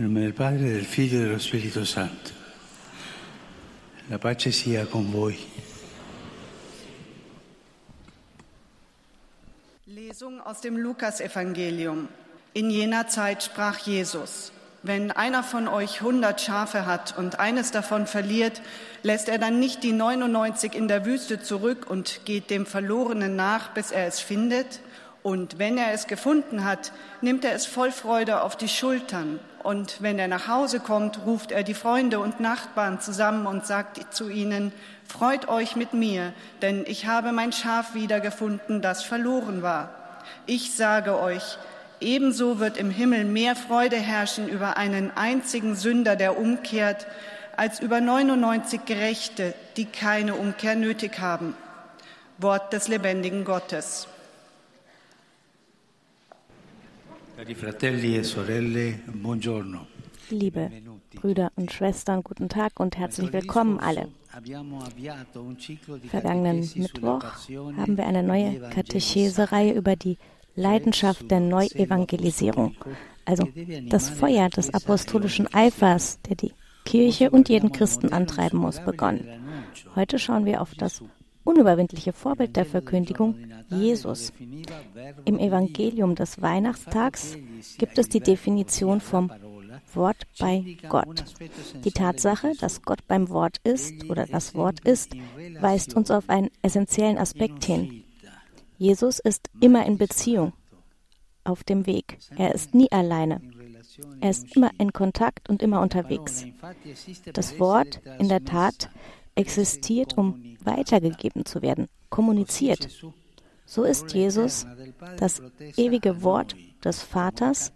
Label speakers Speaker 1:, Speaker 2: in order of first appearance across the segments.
Speaker 1: Nel nome del Padre, del Figlio e dello Spirito Santo. La pace sia con voi.
Speaker 2: Lesung aus dem Lukasevangelium. In jener Zeit sprach Jesus, wenn einer von euch hundert Schafe hat und eines davon verliert, lässt er dann nicht die 99 in der Wüste zurück und geht dem Verlorenen nach, bis er es findet? Und wenn er es gefunden hat, nimmt er es voll Freude auf die Schultern. Und wenn er nach Hause kommt, ruft er die Freunde und Nachbarn zusammen und sagt zu ihnen, Freut euch mit mir, denn ich habe mein Schaf wiedergefunden, das verloren war. Ich sage euch, ebenso wird im Himmel mehr Freude herrschen über einen einzigen Sünder, der umkehrt, als über 99 Gerechte, die keine Umkehr nötig haben. Wort des lebendigen Gottes.
Speaker 1: Cari fratelli e sorelle, buongiorno.
Speaker 3: Liebe Brüder und Schwestern, guten Tag und herzlich willkommen alle. Vergangenen Mittwoch haben wir eine neue Katechese-Reihe über die Leidenschaft der Neuevangelisierung, also das Feuer des apostolischen Eifers, der die Kirche und jeden Christen antreiben muss, begonnen. Heute schauen wir auf das unüberwindliche Vorbild der Verkündigung, Jesus. Im Evangelium des Weihnachtstags gibt es die Definition vom Wort bei Gott. Die Tatsache, dass Gott beim Wort ist oder das Wort ist, weist uns auf einen essentiellen Aspekt hin. Jesus ist immer in Beziehung, auf dem Weg. Er ist nie alleine. Er ist immer in Kontakt und immer unterwegs. Das Wort in der Tat existiert, um weitergegeben zu werden, kommuniziert. So ist Jesus das ewige Wort des Vaters,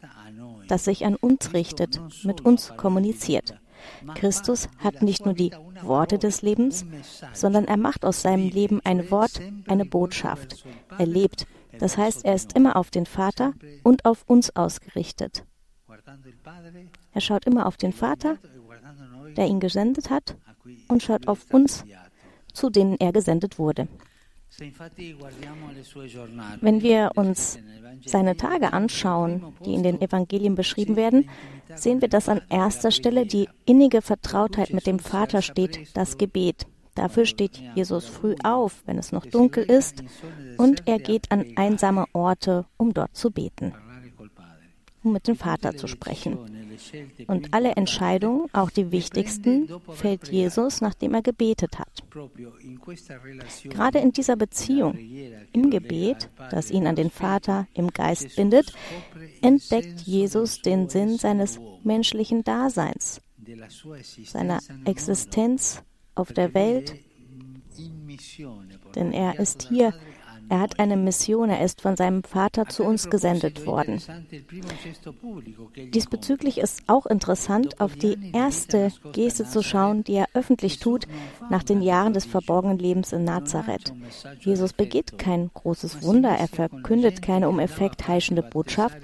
Speaker 3: das sich an uns richtet, mit uns kommuniziert. Christus hat nicht nur die Worte des Lebens, sondern er macht aus seinem Leben ein Wort, eine Botschaft. Er lebt, das heißt, er ist immer auf den Vater und auf uns ausgerichtet. Er schaut immer auf den Vater, der ihn gesendet hat, und schaut auf uns, zu denen er gesendet wurde. Wenn wir uns seine Tage anschauen, die in den Evangelien beschrieben werden, sehen wir, dass an erster Stelle die innige Vertrautheit mit dem Vater steht, das Gebet. Dafür steht Jesus früh auf, wenn es noch dunkel ist, und er geht an einsame Orte, um dort zu beten, mit dem Vater zu sprechen. Und alle Entscheidungen, auch die wichtigsten, fällt Jesus, nachdem er gebetet hat. Gerade in dieser Beziehung, im Gebet, das ihn an den Vater im Geist bindet, entdeckt Jesus den Sinn seines menschlichen Daseins, seiner Existenz auf der Welt, denn er ist hier er hat eine Mission, er ist von seinem Vater zu uns gesendet worden. Diesbezüglich ist auch interessant, auf die erste Geste zu schauen, die er öffentlich tut nach den Jahren des verborgenen Lebens in Nazareth. Jesus begeht kein großes Wunder, er verkündet keine um Effekt heischende Botschaft,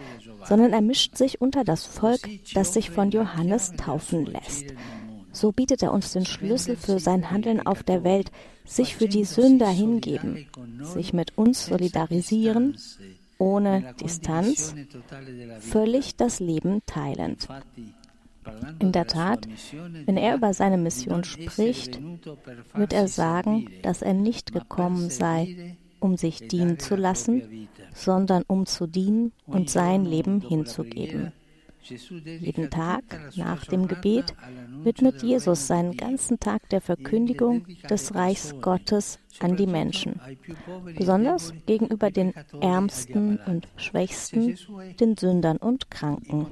Speaker 3: sondern er mischt sich unter das Volk, das sich von Johannes taufen lässt. So bietet er uns den Schlüssel für sein Handeln auf der Welt, sich für die Sünder hingeben, sich mit uns solidarisieren, ohne Distanz, völlig das Leben teilend. In der Tat, wenn er über seine Mission spricht, wird er sagen, dass er nicht gekommen sei, um sich dienen zu lassen, sondern um zu dienen und sein Leben hinzugeben. Jeden Tag nach dem Gebet widmet Jesus seinen ganzen Tag der Verkündigung des Reichs Gottes an die Menschen, besonders gegenüber den Ärmsten und Schwächsten, den Sündern und Kranken.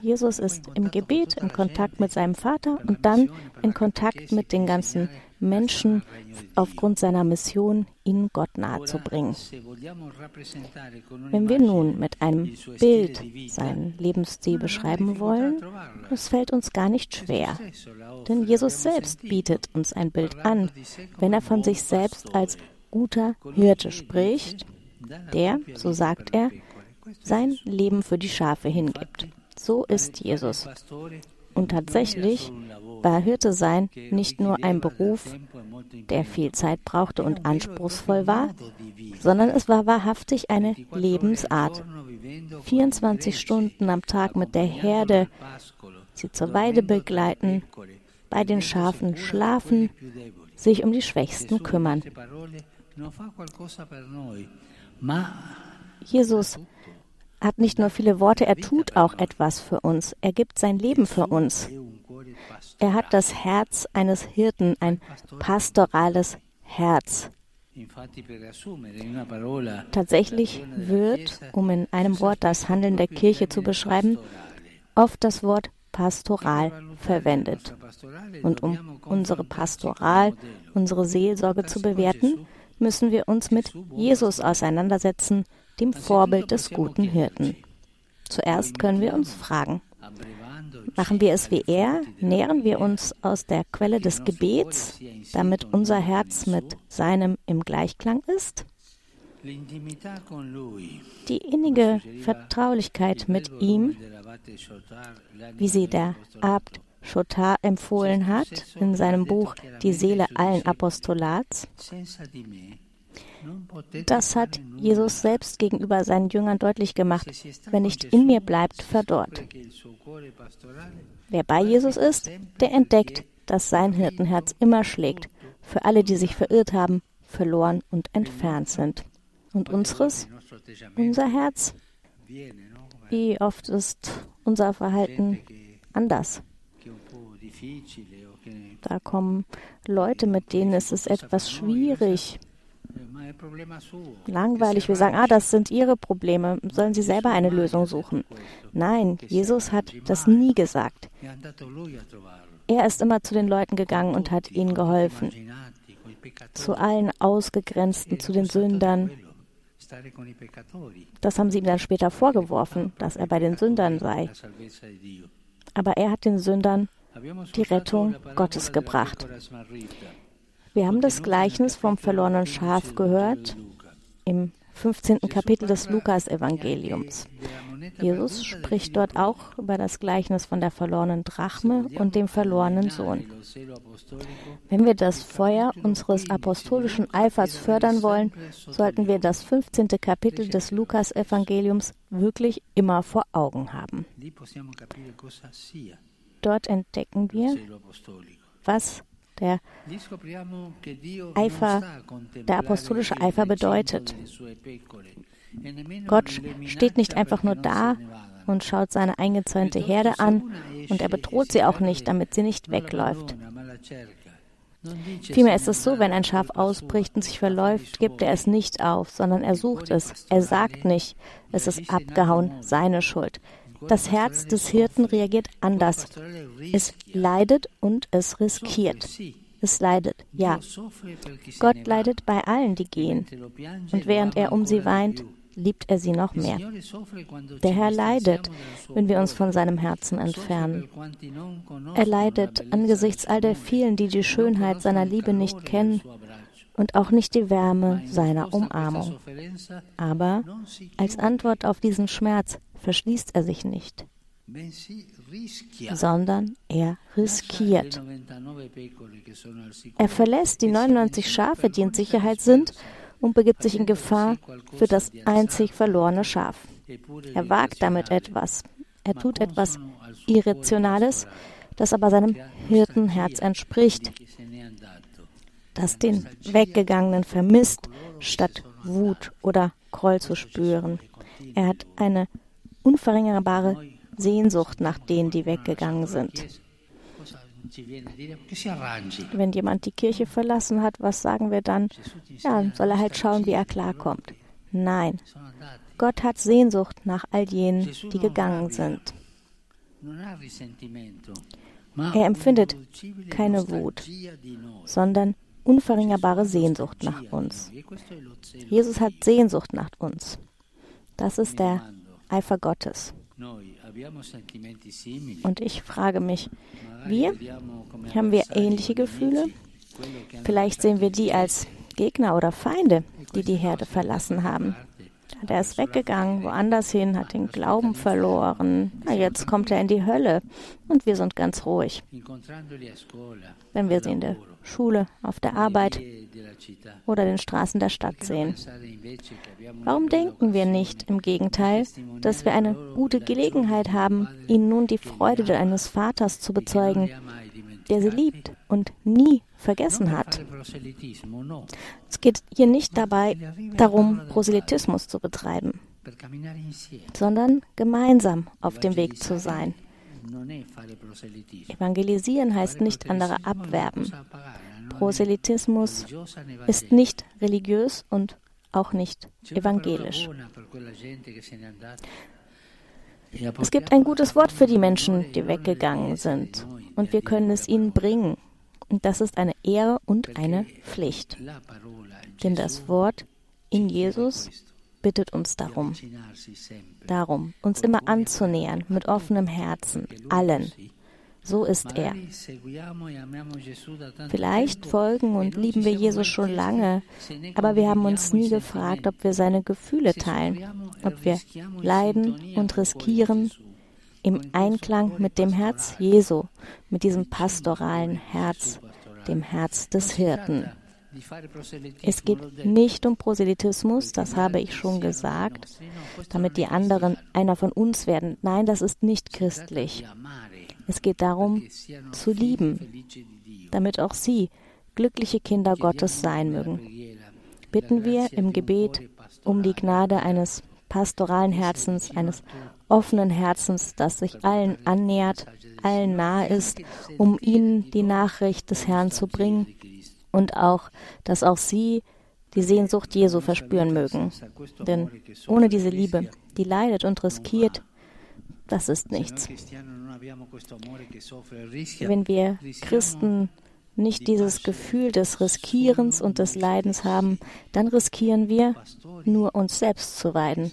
Speaker 3: Jesus ist im Gebet in Kontakt mit seinem Vater und dann in Kontakt mit den ganzen Menschen aufgrund seiner Mission, ihnen Gott nahezubringen. Wenn wir nun mit einem Bild seinen Lebensstil beschreiben wollen, es fällt uns gar nicht schwer. Denn Jesus selbst bietet uns ein Bild an, wenn er von sich selbst als guter Hirte spricht, der, so sagt er, sein Leben für die Schafe hingibt. So ist Jesus. Und tatsächlich war Hirte sein nicht nur ein Beruf, der viel Zeit brauchte und anspruchsvoll war, sondern es war wahrhaftig eine Lebensart. 24 Stunden am Tag mit der Herde, sie zur Weide begleiten, bei den Schafen schlafen, sich um die Schwächsten kümmern. Jesus hat nicht nur viele Worte, er tut auch etwas für uns. Er gibt sein Leben für uns. Er hat das Herz eines Hirten, ein pastorales Herz. Tatsächlich wird, um in einem Wort das Handeln der Kirche zu beschreiben, oft das Wort Pastoral verwendet. Und um unsere Pastoral, unsere Seelsorge zu bewerten, müssen wir uns mit Jesus auseinandersetzen, dem Vorbild des guten Hirten. Zuerst können wir uns fragen, machen wir es wie er, nähren wir uns aus der Quelle des Gebets, damit unser Herz mit seinem im Gleichklang ist? Die innige Vertraulichkeit mit ihm, wie sie der Abt Chotar empfohlen hat in seinem Buch Die Seele allen Apostolats, das hat Jesus selbst gegenüber seinen Jüngern deutlich gemacht. Wer nicht in mir bleibt, verdorrt. Wer bei Jesus ist, der entdeckt, dass sein Hirtenherz immer schlägt, für alle, die sich verirrt haben, verloren und entfernt sind. Und unseres, unser Herz, wie oft ist unser Verhalten anders? Da kommen Leute, mit denen ist es etwas schwierig, langweilig. Wir sagen, ah, das sind ihre Probleme. Sollen sie selber eine Lösung suchen? Nein, Jesus hat das nie gesagt. Er ist immer zu den Leuten gegangen und hat ihnen geholfen. Zu allen Ausgegrenzten, zu den Sündern. Das haben sie ihm dann später vorgeworfen, dass er bei den Sündern sei. Aber er hat den Sündern die Rettung Gottes gebracht. Wir haben das Gleichnis vom verlorenen Schaf gehört im 15. Kapitel des Lukas-Evangeliums. Jesus spricht dort auch über das Gleichnis von der verlorenen Drachme und dem verlorenen Sohn. Wenn wir das Feuer unseres apostolischen Eifers fördern wollen, sollten wir das 15. Kapitel des Lukas-Evangeliums wirklich immer vor Augen haben. Dort entdecken wir, was der Eifer, der apostolische Eifer bedeutet. Gott steht nicht einfach nur da und schaut seine eingezäunte Herde an und er bedroht sie auch nicht, damit sie nicht wegläuft. Vielmehr ist es so, wenn ein Schaf ausbricht und sich verläuft, gibt er es nicht auf, sondern er sucht es. Er sagt nicht, es ist abgehauen, seine Schuld. Das Herz des Hirten reagiert anders. Es leidet und es riskiert. Es leidet, ja. Gott leidet bei allen, die gehen. Und während er um sie weint, liebt er sie noch mehr. Der Herr leidet, wenn wir uns von seinem Herzen entfernen. Er leidet angesichts all der vielen, die die Schönheit seiner Liebe nicht kennen und auch nicht die Wärme seiner Umarmung. Aber als Antwort auf diesen Schmerz verschließt er sich nicht, sondern er riskiert. Er verlässt die 99 Schafe, die in Sicherheit sind, und begibt sich in Gefahr für das einzig verlorene Schaf. Er wagt damit etwas. Er tut etwas Irrationales, das aber seinem Hirtenherz entspricht, das den Weggegangenen vermisst, statt Wut oder Groll zu spüren. Er hat eine unverringerbare Sehnsucht nach denen, die weggegangen sind. Wenn jemand die Kirche verlassen hat, was sagen wir dann? Ja, soll er halt schauen, wie er klarkommt. Nein, Gott hat Sehnsucht nach all jenen, die gegangen sind. Er empfindet keine Wut, sondern unverringerbare Sehnsucht nach uns. Jesus hat Sehnsucht nach uns. Das ist der Eifer Gottes. Und ich frage mich, wir haben wir ähnliche Gefühle? Vielleicht sehen wir die als Gegner oder Feinde, die die Herde verlassen haben. Der ist weggegangen, woanders hin, hat den Glauben verloren. Na, jetzt kommt er in die Hölle und wir sind ganz ruhig. Wenn wir sie in der Schule, auf der Arbeit oder den Straßen der Stadt sehen. Warum denken wir nicht im Gegenteil, dass wir eine gute Gelegenheit haben, ihnen nun die Freude eines Vaters zu bezeugen, der sie liebt und nie vergessen hat. Es geht hier nicht dabei darum, Proselytismus zu betreiben, sondern gemeinsam auf dem Weg zu sein. Evangelisieren heißt nicht andere abwerben. Proselytismus ist nicht religiös und auch nicht evangelisch. Es gibt ein gutes Wort für die Menschen, die weggegangen sind, und wir können es ihnen bringen. Und das ist eine Ehre und eine Pflicht. Denn das Wort in Jesus bittet uns darum, darum, uns immer anzunähern mit offenem Herzen, allen. So ist er. Vielleicht folgen und lieben wir Jesus schon lange, aber wir haben uns nie gefragt, ob wir seine Gefühle teilen, ob wir leiden und riskieren im Einklang mit dem Herz Jesu, mit diesem pastoralen Herz, dem Herz des Hirten. Es geht nicht um Proselytismus, das habe ich schon gesagt, damit die anderen einer von uns werden. Nein, das ist nicht christlich. Es geht darum, zu lieben, damit auch sie glückliche Kinder Gottes sein mögen. Bitten wir im Gebet um die Gnade eines pastoralen Herzens, eines offenen Herzens, das sich allen annähert, allen nahe ist, um ihnen die Nachricht des Herrn zu bringen und auch, dass auch sie die Sehnsucht Jesu verspüren mögen. Denn ohne diese Liebe, die leidet und riskiert, das ist nichts. Wenn wir Christen nicht dieses Gefühl des Riskierens und des Leidens haben, dann riskieren wir, nur uns selbst zu weiden.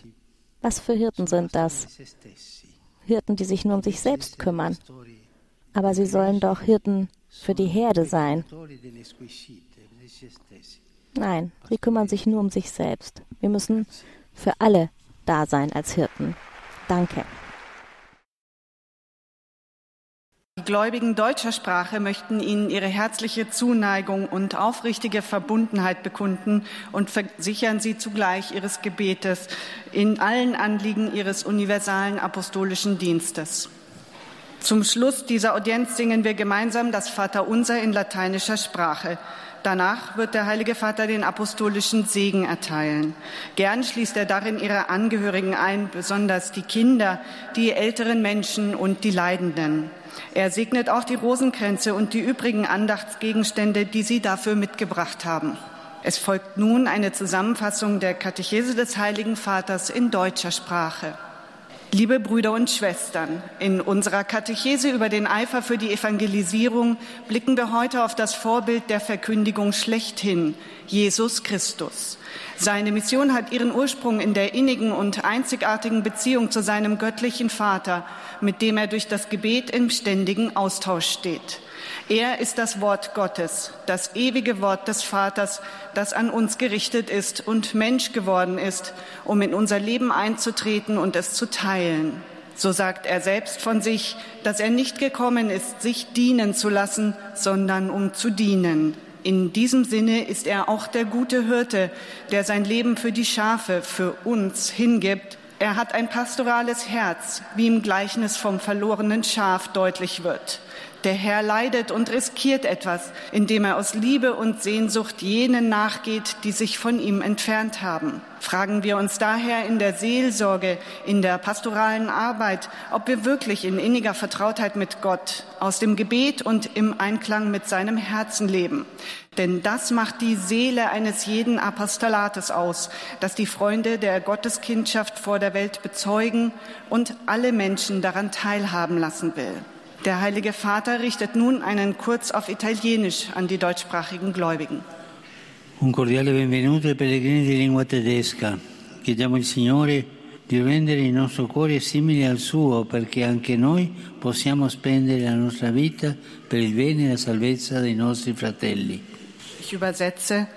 Speaker 3: Was für Hirten sind das? Hirten, die sich nur um sich selbst kümmern. Aber sie sollen doch Hirten für die Herde sein. Nein, sie kümmern sich nur um sich selbst. Wir müssen für alle da sein als Hirten. Danke.
Speaker 2: Die Gläubigen deutscher Sprache möchten Ihnen ihre herzliche Zuneigung und aufrichtige Verbundenheit bekunden und versichern Sie zugleich Ihres Gebetes in allen Anliegen Ihres universalen apostolischen Dienstes. Zum Schluss dieser Audienz singen wir gemeinsam das Vaterunser in lateinischer Sprache. Danach wird der Heilige Vater den apostolischen Segen erteilen. Gern schließt er darin ihre Angehörigen ein, besonders die Kinder, die älteren Menschen und die Leidenden. Er segnet auch die Rosenkränze und die übrigen Andachtsgegenstände, die Sie dafür mitgebracht haben. Es folgt nun eine Zusammenfassung der Katechese des Heiligen Vaters in deutscher Sprache. Liebe Brüder und Schwestern, in unserer Katechese über den Eifer für die Evangelisierung blicken wir heute auf das Vorbild der Verkündigung schlechthin, Jesus Christus. Seine Mission hat ihren Ursprung in der innigen und einzigartigen Beziehung zu seinem göttlichen Vater, mit dem er durch das Gebet im ständigen Austausch steht. Er ist das Wort Gottes, das ewige Wort des Vaters, das an uns gerichtet ist und Mensch geworden ist, um in unser Leben einzutreten und es zu teilen. So sagt er selbst von sich, dass er nicht gekommen ist, sich dienen zu lassen, sondern um zu dienen. In diesem Sinne ist er auch der gute Hirte, der sein Leben für die Schafe, für uns hingibt. Er hat ein pastorales Herz, wie im Gleichnis vom verlorenen Schaf deutlich wird. Der Herr leidet und riskiert etwas, indem er aus Liebe und Sehnsucht jenen nachgeht, die sich von ihm entfernt haben. Fragen wir uns daher in der Seelsorge, in der pastoralen Arbeit, ob wir wirklich in inniger Vertrautheit mit Gott, aus dem Gebet und im Einklang mit seinem Herzen leben. Denn das macht die Seele eines jeden Apostolates aus, dass die Freunde der Gotteskindschaft vor der Welt bezeugen und alle Menschen daran teilhaben lassen will. Der Heilige Vater richtet nun einen Kurz auf Italienisch an die deutschsprachigen Gläubigen.
Speaker 1: Un cordiale benvenuto ai pellegrini di lingua tedesca. Chiediamo al Signore di rendere il nostro cuore simile al suo perché anche noi possiamo spendere la nostra vita per il bene e la salvezza dei nostri fratelli.
Speaker 2: Ich übersetze.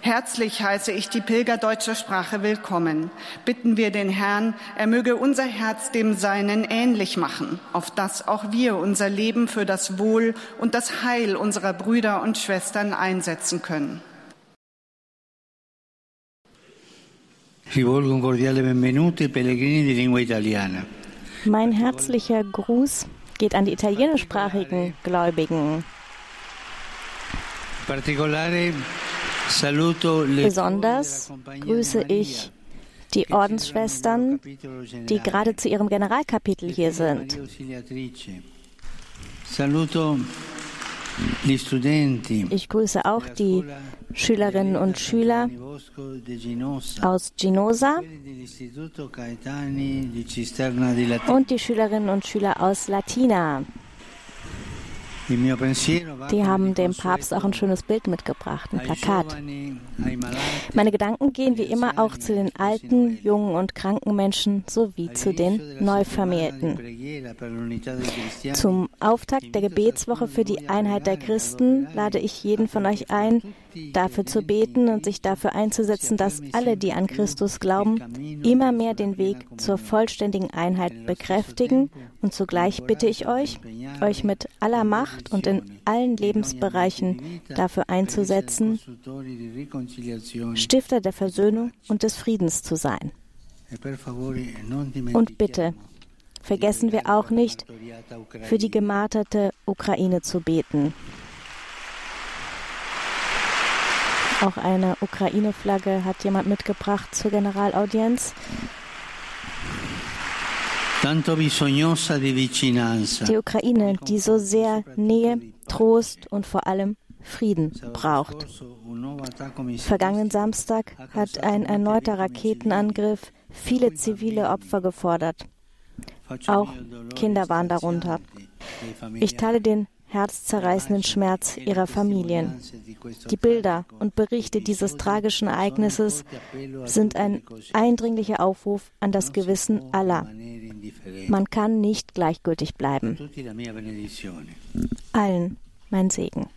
Speaker 2: Herzlich heiße ich die Pilger deutscher Sprache willkommen. Bitten wir den Herrn, er möge unser Herz dem Seinen ähnlich machen, auf dass auch wir unser Leben für das Wohl und das Heil unserer Brüder und Schwestern einsetzen können.
Speaker 1: Rivolgo un cordiale benvenuto ai pellegrini di lingua italiana.
Speaker 3: Mein herzlicher Gruß geht an die italienischsprachigen Gläubigen. Besonders grüße ich die Ordensschwestern, die gerade zu ihrem Generalkapitel hier sind. Ich grüße auch die Schülerinnen und Schüler aus Ginosa und die Schülerinnen und Schüler aus Latina. Die haben dem Papst auch ein schönes Bild mitgebracht, ein Plakat. Meine Gedanken gehen wie immer auch zu den alten, jungen und kranken Menschen sowie zu den Neuvermählten. Zum Auftakt der Gebetswoche für die Einheit der Christen lade ich jeden von euch ein, dafür zu beten und sich dafür einzusetzen, dass alle, die an Christus glauben, immer mehr den Weg zur vollständigen Einheit bekräftigen. Und zugleich bitte ich euch, euch mit aller Macht und in allen Lebensbereichen dafür einzusetzen, Stifter der Versöhnung und des Friedens zu sein. Und bitte, vergessen wir auch nicht, für die gemarterte Ukraine zu beten. Auch eine Ukraine-Flagge hat jemand mitgebracht zur Generalaudienz. Die Ukraine, die so sehr Nähe, Trost und vor allem Frieden braucht. Vergangenen Samstag hat ein erneuter Raketenangriff viele zivile Opfer gefordert. Auch Kinder waren darunter. Ich teile den herzzerreißenden Schmerz ihrer Familien. Die Bilder und Berichte dieses tragischen Ereignisses sind ein eindringlicher Aufruf an das Gewissen aller. Man kann nicht gleichgültig bleiben. Allen mein Segen.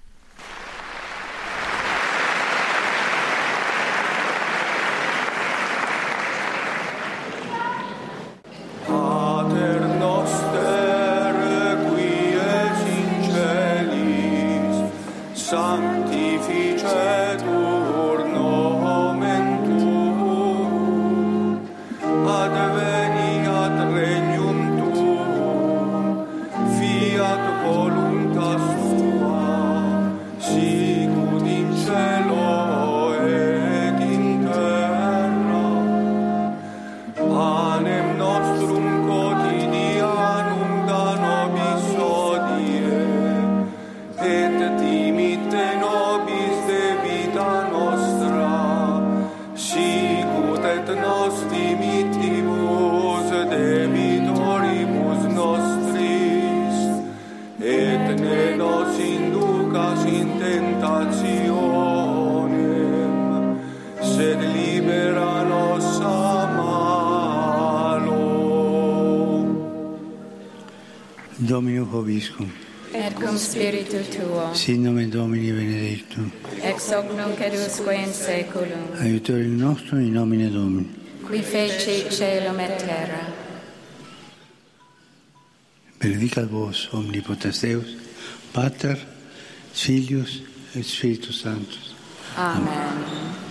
Speaker 1: Vobiscum.
Speaker 4: Et cum spiritu tuo.
Speaker 1: Sin nomen Domini benedictum.
Speaker 4: Ex hoc nunc et usque in saeculum.
Speaker 1: Aiutorium nostrum in nomine Domini.
Speaker 4: Qui feci celum et terra.
Speaker 1: Benedicat vos omnipotens Deus, Pater, Filius et Spiritus Sanctus.
Speaker 4: Amen. Amen.